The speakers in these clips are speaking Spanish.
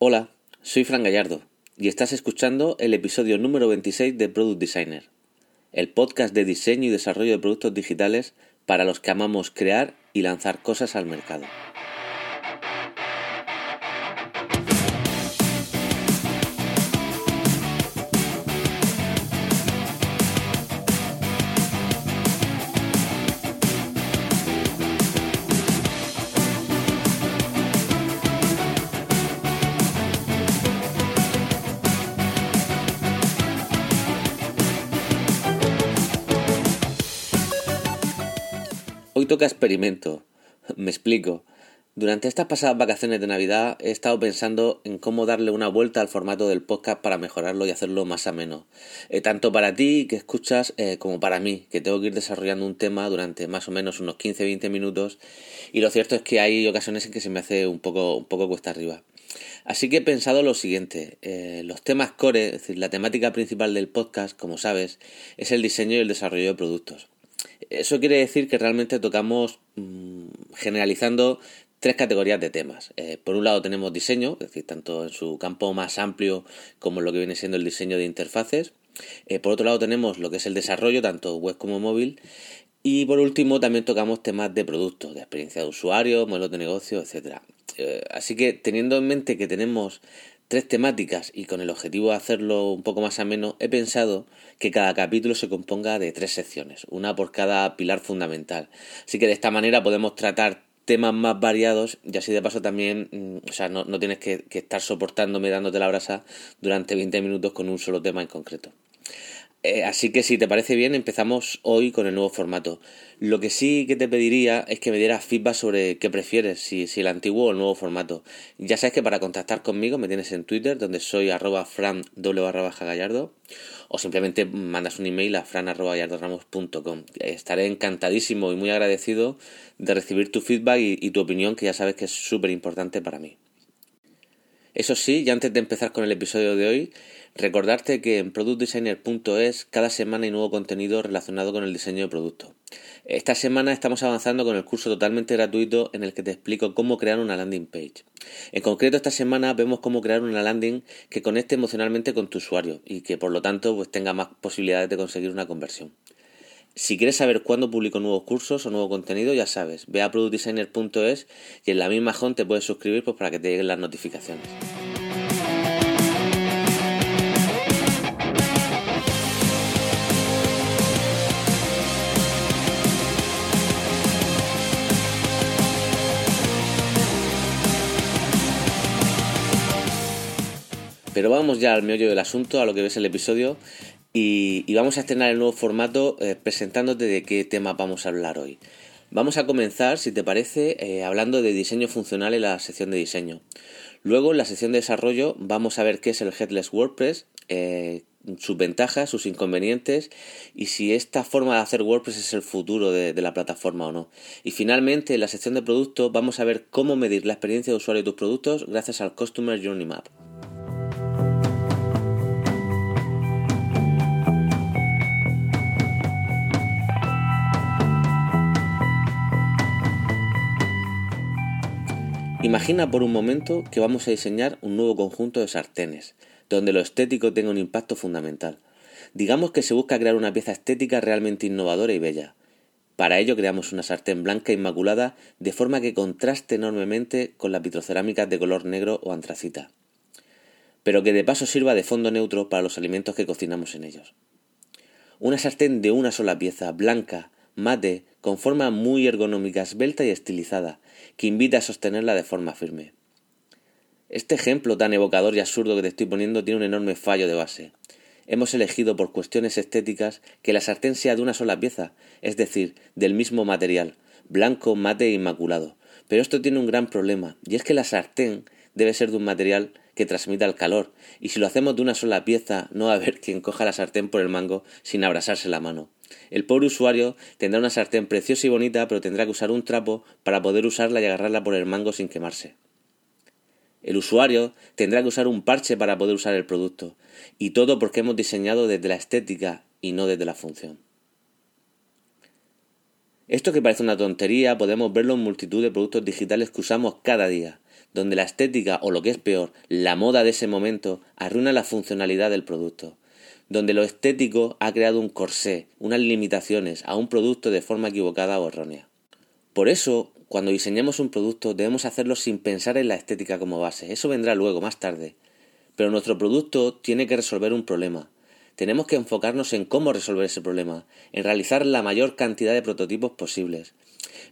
Hola, soy Fran Gallardo y estás escuchando el episodio número 26 de Product Designer, el podcast de diseño y desarrollo de productos digitales para los que amamos crear y lanzar cosas al mercado. Toca experimento. Me explico. Durante estas pasadas vacaciones de Navidad he estado pensando en cómo darle una vuelta al formato del podcast para mejorarlo y hacerlo más ameno. Eh, tanto para ti que escuchas eh, como para mí, que tengo que ir desarrollando un tema durante más o menos unos 15-20 minutos y lo cierto es que hay ocasiones en que se me hace un poco, un poco cuesta arriba. Así que he pensado lo siguiente, eh, los temas core, es decir, la temática principal del podcast, como sabes, es el diseño y el desarrollo de productos. Eso quiere decir que realmente tocamos mm, generalizando tres categorías de temas. Eh, por un lado tenemos diseño, es decir, tanto en su campo más amplio como en lo que viene siendo el diseño de interfaces. Eh, por otro lado tenemos lo que es el desarrollo, tanto web como móvil. Y por último también tocamos temas de productos, de experiencia de usuario, modelos de negocio, etc. Eh, así que teniendo en mente que tenemos tres temáticas y con el objetivo de hacerlo un poco más ameno, he pensado que cada capítulo se componga de tres secciones, una por cada pilar fundamental. Así que de esta manera podemos tratar temas más variados y así de paso también, mm, o sea, no, tienes que, que, estar soportándome dándote la brasa durante 20 minutos con un solo tema en concreto. Eh, así que si te parece bien, empezamos hoy con el nuevo formato. Lo que sí que te pediría es que me dieras feedback sobre qué prefieres, si, si el antiguo o el nuevo formato. Ya sabes que para contactar conmigo me tienes en Twitter, donde soy arroba fran baja gallardo, o simplemente mandas un email a fran arroba Estaré encantadísimo y muy agradecido de recibir tu feedback y tu opinión, que ya sabes que es súper importante para mí. Eso sí, ya antes de empezar con el episodio de hoy, recordarte que en productdesigner.es cada semana hay nuevo contenido relacionado con el diseño de producto. Esta semana estamos avanzando con el curso totalmente gratuito en el que te explico cómo crear una landing page. En concreto, esta semana vemos cómo crear una landing que conecte emocionalmente con tu usuario y que por lo tanto pues, tenga más posibilidades de conseguir una conversión. Si quieres saber cuándo publico nuevos cursos o nuevo contenido, ya sabes, ve a productdesigner.es y en la misma home te puedes suscribir pues, para que te lleguen las notificaciones. Pero vamos ya al meollo del asunto, a lo que ves el episodio. Y, vamos a estrenar el nuevo formato eh, presentándote de qué tema vamos a hablar hoy. Vamos a comenzar, si te parece, eh, hablando de diseño funcional en la sección de diseño. Luego, en la sección de desarrollo, vamos a ver qué es el Headless WordPress, eh, sus ventajas, sus inconvenientes y si esta forma de hacer WordPress es el futuro de, de, la plataforma o no. Y finalmente, en la sección de producto, vamos a ver cómo medir la experiencia de usuario de tus productos gracias al Customer Journey Map. Imagina por un momento que vamos a diseñar un nuevo conjunto de sartenes, donde lo estético tenga un impacto fundamental. Digamos que se busca crear una pieza estética realmente innovadora y bella. Para ello creamos una sartén blanca inmaculada de forma que contraste enormemente con las vitrocerámicas de color negro o antracita, pero que de paso sirva de fondo neutro para los alimentos que cocinamos en ellos. Una sartén de una sola pieza, blanca, mate, con forma muy ergonómica, esbelta y estilizada, que invita a sostenerla de forma firme. Este ejemplo tan evocador y absurdo que te estoy poniendo tiene un enorme fallo de base. Hemos elegido por cuestiones estéticas que la sartén sea de una sola pieza, es decir, del mismo material, blanco, mate e inmaculado. Pero esto tiene un gran problema, y es que la sartén debe ser de un material que transmita el calor, y si lo hacemos de una sola pieza, no va a haber quien coja la sartén por el mango sin abrasarse la mano. El pobre usuario tendrá una sartén preciosa y bonita, pero tendrá que usar un trapo para poder usarla y agarrarla por el mango sin quemarse. El usuario tendrá que usar un parche para poder usar el producto, y todo porque hemos diseñado desde la estética y no desde la función. Esto que parece una tontería podemos verlo en multitud de productos digitales que usamos cada día, donde la estética o lo que es peor, la moda de ese momento arruina la funcionalidad del producto, donde lo estético ha creado un corsé, unas limitaciones a un producto de forma equivocada o errónea. Por eso, cuando diseñemos un producto debemos hacerlo sin pensar en la estética como base, eso vendrá luego, más tarde. Pero nuestro producto tiene que resolver un problema, tenemos que enfocarnos en cómo resolver ese problema, en realizar la mayor cantidad de prototipos posibles.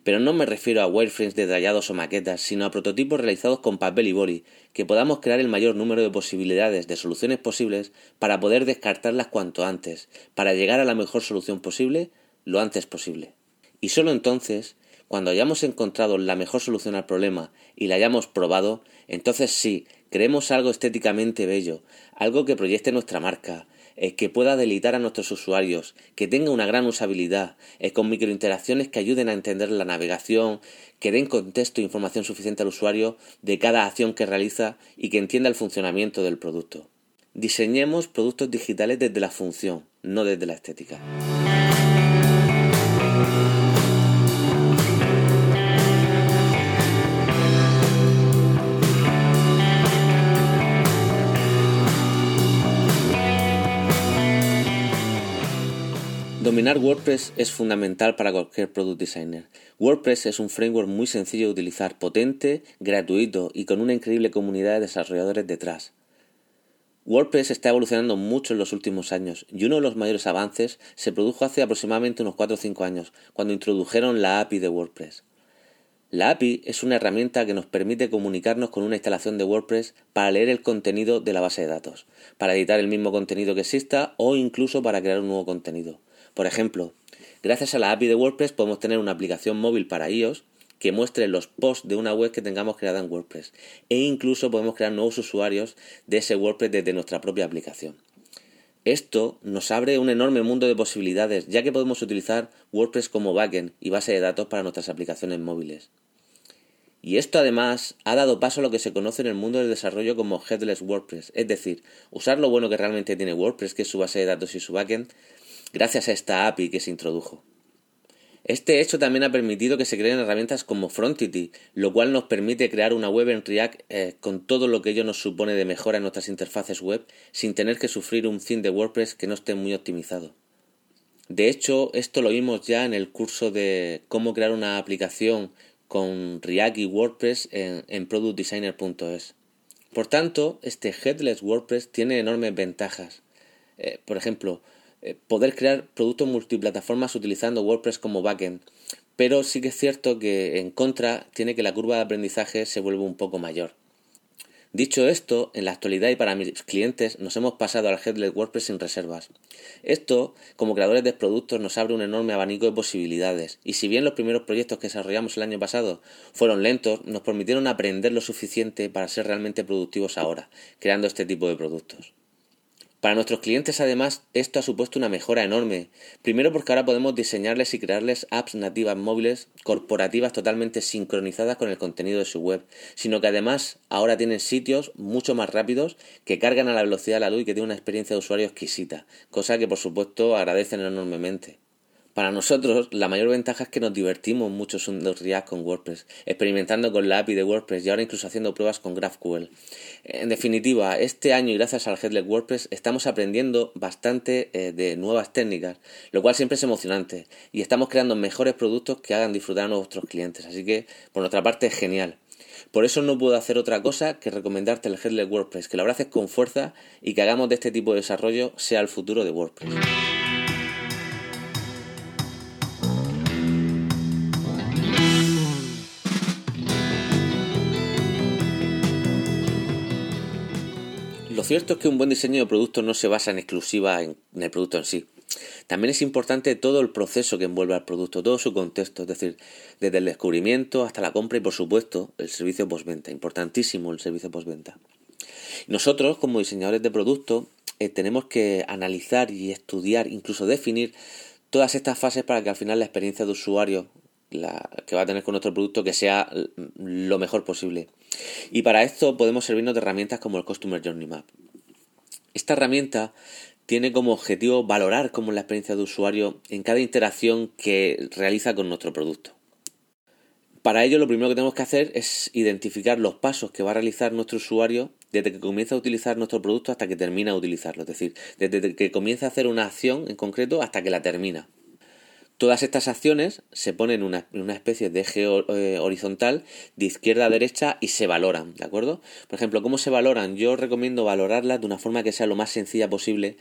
Pero no me refiero a wireframes detallados o maquetas, sino a prototipos realizados con papel y boli, que podamos crear el mayor número de posibilidades de soluciones posibles para poder descartarlas cuanto antes, para llegar a la mejor solución posible lo antes posible. Y solo entonces, cuando hayamos encontrado la mejor solución al problema y la hayamos probado, entonces sí, creemos algo estéticamente bello, algo que proyecte nuestra marca, eh, que pueda delitar a nuestros usuarios, que tenga una gran usabilidad, eh, con microinteracciones que ayuden a entender la navegación, que den contexto e información suficiente al usuario de cada acción que realiza y que entienda el funcionamiento del producto. Diseñemos productos digitales desde la función, no desde la estética. Dominar WordPress es fundamental para cualquier product designer. WordPress es un framework muy sencillo de utilizar, potente, gratuito y con una increíble comunidad de desarrolladores detrás. WordPress está evolucionando mucho en los últimos años y uno de los mayores avances se produjo hace aproximadamente unos 4 o 5 años, cuando introdujeron la API de WordPress. La API es una herramienta que nos permite comunicarnos con una instalación de WordPress para leer el contenido de la base de datos, para editar el mismo contenido que exista o incluso para crear un nuevo contenido. Por ejemplo, gracias a la API de WordPress podemos tener una aplicación móvil para iOS que muestre los posts de una web que tengamos creada en WordPress e incluso podemos crear nuevos usuarios de ese WordPress desde nuestra propia aplicación. Esto nos abre un enorme mundo de posibilidades ya que podemos utilizar WordPress como backend y base de datos para nuestras aplicaciones móviles. Y esto además ha dado paso a lo que se conoce en el mundo del desarrollo como Headless WordPress, es decir, usar lo bueno que realmente tiene WordPress, que es su base de datos y su backend, gracias a esta API que se introdujo. Este hecho también ha permitido que se creen herramientas como Frontity, lo cual nos permite crear una web en React eh, con todo lo que ello nos supone de mejora en nuestras interfaces web sin tener que sufrir un theme de WordPress que no esté muy optimizado. De hecho, esto lo vimos ya en el curso de cómo crear una aplicación con React y WordPress en, productdesigner.es. Por tanto, este Headless WordPress tiene enormes ventajas. Eh, por ejemplo, eh, poder crear productos multiplataformas utilizando WordPress como backend. Pero sí que es cierto que en contra tiene que la curva de aprendizaje se vuelva un poco mayor. Dicho esto, en la actualidad y para mis clientes nos hemos pasado al Headless WordPress sin reservas. Esto, como creadores de productos, nos abre un enorme abanico de posibilidades, y si bien los primeros proyectos que desarrollamos el año pasado fueron lentos, nos permitieron aprender lo suficiente para ser realmente productivos ahora, creando este tipo de productos. Para nuestros clientes, además, esto ha supuesto una mejora enorme. Primero porque ahora podemos diseñarles y crearles apps nativas móviles corporativas totalmente sincronizadas con el contenido de su web, sino que además ahora tienen sitios mucho más rápidos que cargan a la velocidad de la luz y que tienen una experiencia de usuario exquisita, cosa que por supuesto agradecen enormemente. Para nosotros, la mayor ventaja es que nos divertimos mucho usando React con WordPress, experimentando con la API de WordPress y ahora incluso haciendo pruebas con GraphQL. En definitiva, este año y gracias al Headless WordPress estamos aprendiendo bastante eh, de nuevas técnicas, lo cual siempre es emocionante y estamos creando mejores productos que hagan disfrutar a nuestros clientes. Así que, por nuestra parte, es genial. Por eso no puedo hacer otra cosa que recomendarte el Headless WordPress, que lo abraces con fuerza y que hagamos de este tipo de desarrollo sea el futuro de WordPress. Cierto es que un buen diseño de producto no se basa en exclusiva en, el producto en sí. También es importante todo el proceso que envuelve al producto, todo su contexto, es decir, desde el descubrimiento hasta la compra y por supuesto el servicio postventa. Importantísimo el servicio postventa. Nosotros, como diseñadores de producto, eh, tenemos que analizar y estudiar, incluso definir todas estas fases para que al final la experiencia de usuario la, que va a tener con nuestro producto que sea lo mejor posible. Y para esto podemos servirnos de herramientas como el Customer Journey Map. Esta herramienta tiene como objetivo valorar cómo es la experiencia de usuario en cada interacción que realiza con nuestro producto. Para ello lo primero que tenemos que hacer es identificar los pasos que va a realizar nuestro usuario desde que comienza a utilizar nuestro producto hasta que termina de utilizarlo, es decir, desde que comienza a hacer una acción en concreto hasta que la termina. Todas estas acciones se ponen en una, especie de eje eh, horizontal de izquierda a derecha y se valoran, ¿de acuerdo? Por ejemplo, ¿cómo se valoran? Yo recomiendo valorarlas de una forma que sea lo más sencilla posible,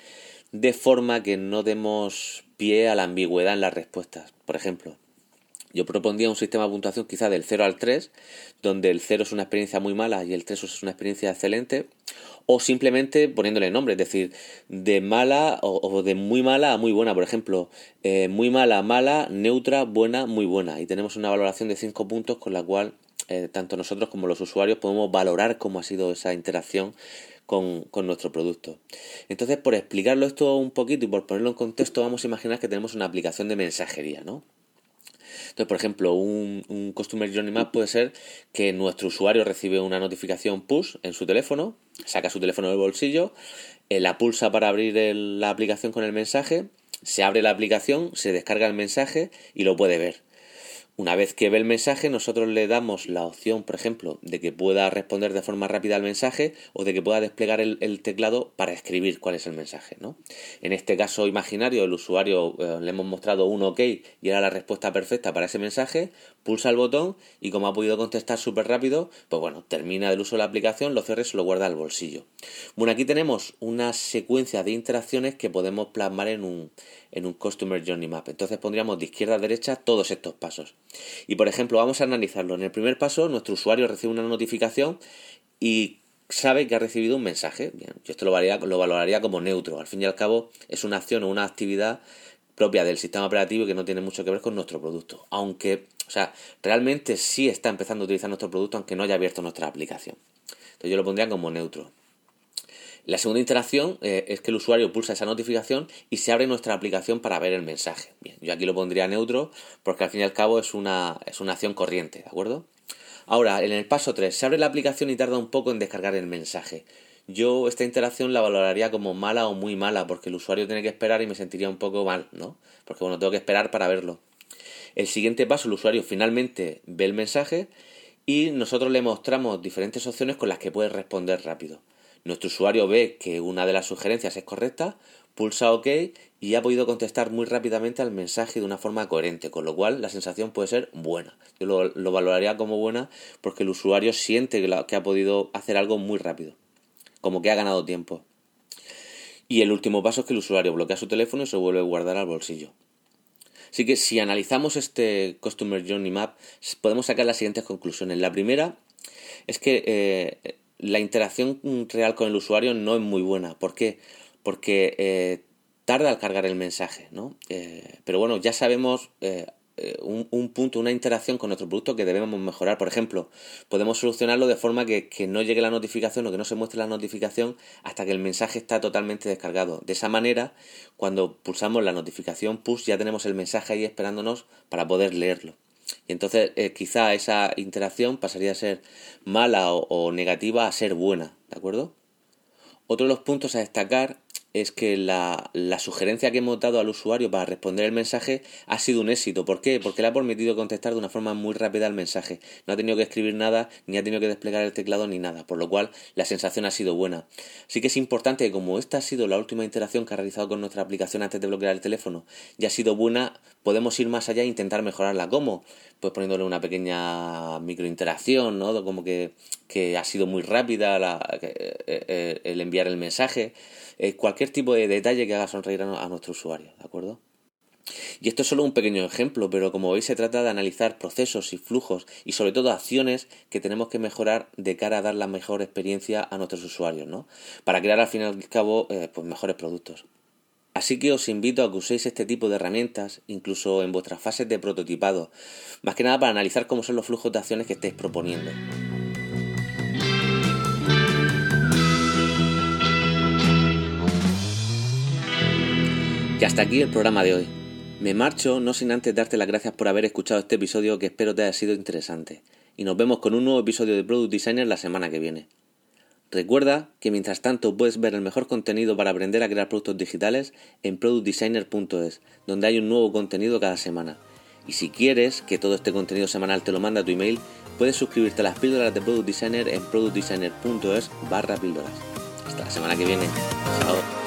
de forma que no demos pie a la ambigüedad en las respuestas. Por ejemplo, yo propondría un sistema de puntuación quizá del 0 al 3, donde el 0 es una experiencia muy mala y el 3 es una experiencia excelente, o simplemente poniéndole nombre, es decir, de mala o, de muy mala a muy buena, por ejemplo, eh, muy mala, mala, neutra, buena, muy buena. Y tenemos una valoración de 5 puntos con la cual eh, tanto nosotros como los usuarios podemos valorar cómo ha sido esa interacción con, con, nuestro producto. Entonces, por explicarlo esto un poquito y por ponerlo en contexto, vamos a imaginar que tenemos una aplicación de mensajería, ¿no? Entonces, por ejemplo, un, Customer Journey Map puede ser que nuestro usuario recibe una notificación push en su teléfono, saca su teléfono del bolsillo, eh, la pulsa para abrir la aplicación con el mensaje, se abre la aplicación, se descarga el mensaje y lo puede ver. Una vez que ve el mensaje, nosotros le damos la opción, por ejemplo, de que pueda responder de forma rápida al mensaje o de que pueda desplegar el, teclado para escribir cuál es el mensaje. ¿no? En este caso imaginario, el usuario eh, le hemos mostrado un OK y era la respuesta perfecta para ese mensaje, pulsa el botón y como ha podido contestar súper rápido, pues bueno, termina el uso de la aplicación, lo cierra y se lo guarda al bolsillo. Bueno, aquí tenemos una secuencia de interacciones que podemos plasmar en un, en un Customer Journey Map. Entonces pondríamos de izquierda a derecha todos estos pasos. Y por ejemplo, vamos a analizarlo. En el primer paso, nuestro usuario recibe una notificación y sabe que ha recibido un mensaje. Bien, yo esto lo valoraría, lo valoraría como neutro. Al fin y al cabo, es una acción o una actividad propia del sistema operativo y que no tiene mucho que ver con nuestro producto. Aunque, o sea, realmente sí está empezando a utilizar nuestro producto aunque no haya abierto nuestra aplicación. Entonces yo lo pondría como neutro. La segunda interacción eh, es que el usuario pulsa esa notificación y se abre nuestra aplicación para ver el mensaje. Bien, yo aquí lo pondría neutro porque al fin y al cabo es una, es una acción corriente, ¿de acuerdo? Ahora, en el paso 3, se abre la aplicación y tarda un poco en descargar el mensaje. Yo esta interacción la valoraría como mala o muy mala porque el usuario tiene que esperar y me sentiría un poco mal, ¿no? Porque bueno, tengo que esperar para verlo. El siguiente paso, el usuario finalmente ve el mensaje y nosotros le mostramos diferentes opciones con las que puede responder rápido. Nuestro usuario ve que una de las sugerencias es correcta, pulsa OK y ha podido contestar muy rápidamente al mensaje de una forma coherente, con lo cual la sensación puede ser buena. Yo lo, valoraría como buena porque el usuario siente que, ha podido hacer algo muy rápido, como que ha ganado tiempo. Y el último paso es que el usuario bloquea su teléfono y se vuelve a guardar al bolsillo. Así que si analizamos este Customer Journey Map, podemos sacar las siguientes conclusiones. La primera es que eh, la interacción real con el usuario no es muy buena. ¿Por qué? Porque eh, tarda al cargar el mensaje, ¿no? Eh, pero bueno, ya sabemos eh, un, punto, una interacción con nuestro producto que debemos mejorar. Por ejemplo, podemos solucionarlo de forma que, que, no llegue la notificación o que no se muestre la notificación hasta que el mensaje está totalmente descargado. De esa manera, cuando pulsamos la notificación push, ya tenemos el mensaje ahí esperándonos para poder leerlo. Y entonces eh, quizá esa interacción pasaría a ser mala o, negativa a ser buena, ¿de acuerdo? Otro de los puntos a destacar es que la, sugerencia que hemos dado al usuario para responder el mensaje ha sido un éxito. ¿Por qué? Porque le ha permitido contestar de una forma muy rápida al mensaje. No ha tenido que escribir nada, ni ha tenido que desplegar el teclado, ni nada. Por lo cual, la sensación ha sido buena. Así que es importante que como esta ha sido la última interacción que ha realizado con nuestra aplicación antes de bloquear el teléfono y ha sido buena, podemos ir más allá e intentar mejorarla. ¿Cómo? Pues poniéndole una pequeña microinteracción, ¿no? Como que, que ha sido muy rápida la, eh, eh, el enviar el mensaje. Eh, cualquier tipo de detalle que haga sonreír a, nuestro usuario, ¿de acuerdo? Y esto es solo un pequeño ejemplo, pero como veis se trata de analizar procesos y flujos y sobre todo acciones que tenemos que mejorar de cara a dar la mejor experiencia a nuestros usuarios, ¿no? Para crear al fin y al cabo eh, pues mejores productos. Así que os invito a que uséis este tipo de herramientas, incluso en vuestras fases de prototipado, más que nada para analizar cómo son los flujos de acciones que estáis proponiendo. Y hasta aquí el programa de hoy. Me marcho no sin antes darte las gracias por haber escuchado este episodio que espero te haya sido interesante. Y nos vemos con un nuevo episodio de Product Designer la semana que viene. Recuerda que mientras tanto puedes ver el mejor contenido para aprender a crear productos digitales en productdesigner.es, donde hay un nuevo contenido cada semana. Y si quieres que todo este contenido semanal te lo mande a tu email, puedes suscribirte a las píldoras de Product Designer en productdesigner.es barra píldoras. Hasta la semana que viene. Chao.